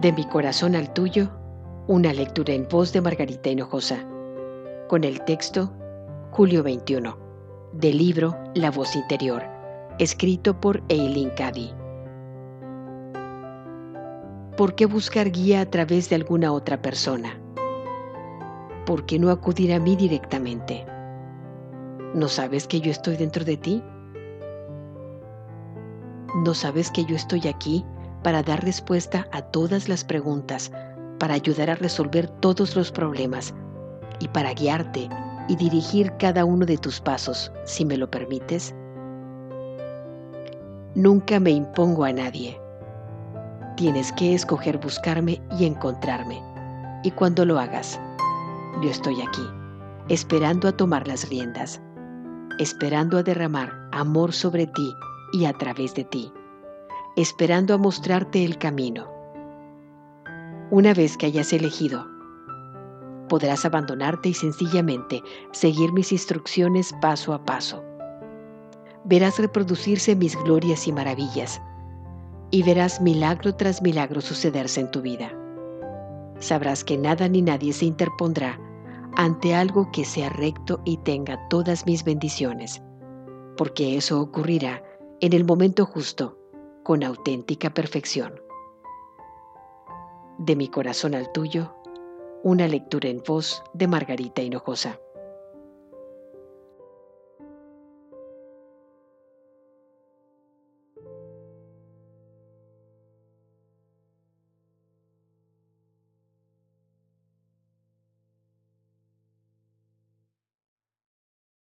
De mi corazón al tuyo, una lectura en voz de Margarita Hinojosa, con el texto Julio 21, del libro La voz interior, escrito por Eileen Cady. ¿Por qué buscar guía a través de alguna otra persona? ¿Por qué no acudir a mí directamente? ¿No sabes que yo estoy dentro de ti? ¿No sabes que yo estoy aquí para dar respuesta a todas las preguntas, para ayudar a resolver todos los problemas y para guiarte y dirigir cada uno de tus pasos, si me lo permites? Nunca me impongo a nadie. Tienes que escoger buscarme y encontrarme. Y cuando lo hagas, yo estoy aquí, esperando a tomar las riendas, esperando a derramar amor sobre ti y a través de ti esperando a mostrarte el camino. Una vez que hayas elegido, podrás abandonarte y sencillamente seguir mis instrucciones paso a paso. Verás reproducirse mis glorias y maravillas, y verás milagro tras milagro sucederse en tu vida. Sabrás que nada ni nadie se interpondrá ante algo que sea recto y tenga todas mis bendiciones, porque eso ocurrirá en el momento justo con auténtica perfección. De mi corazón al tuyo, una lectura en voz de Margarita Hinojosa.